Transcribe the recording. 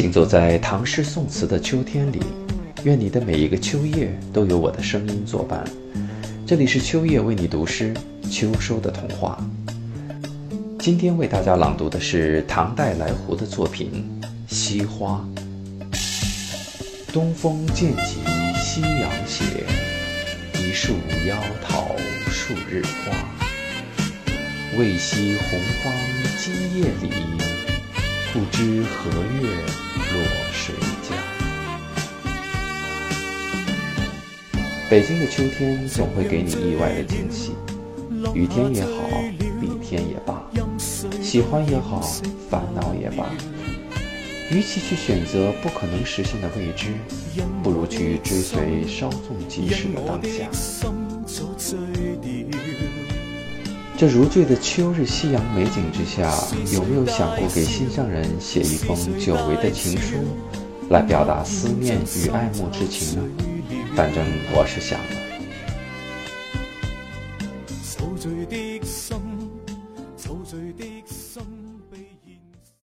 行走在唐诗宋词的秋天里，愿你的每一个秋夜都有我的声音作伴。这里是秋叶为你读诗，秋收的童话。今天为大家朗读的是唐代来胡的作品《西花》。东风渐起夕阳斜，一树夭桃数日花。未惜洪荒今夜里，知何月落谁家。北京的秋天总会给你意外的惊喜，雨天也好，雨天也罢，喜欢也好，烦恼也罢。与其去选择不可能实现的未知，不如去追随稍纵即逝的当下。这如醉的秋日夕阳美景之下，有没有想过给心上人写一封久违的情书，来表达思念与爱慕之情呢？反正我是想了。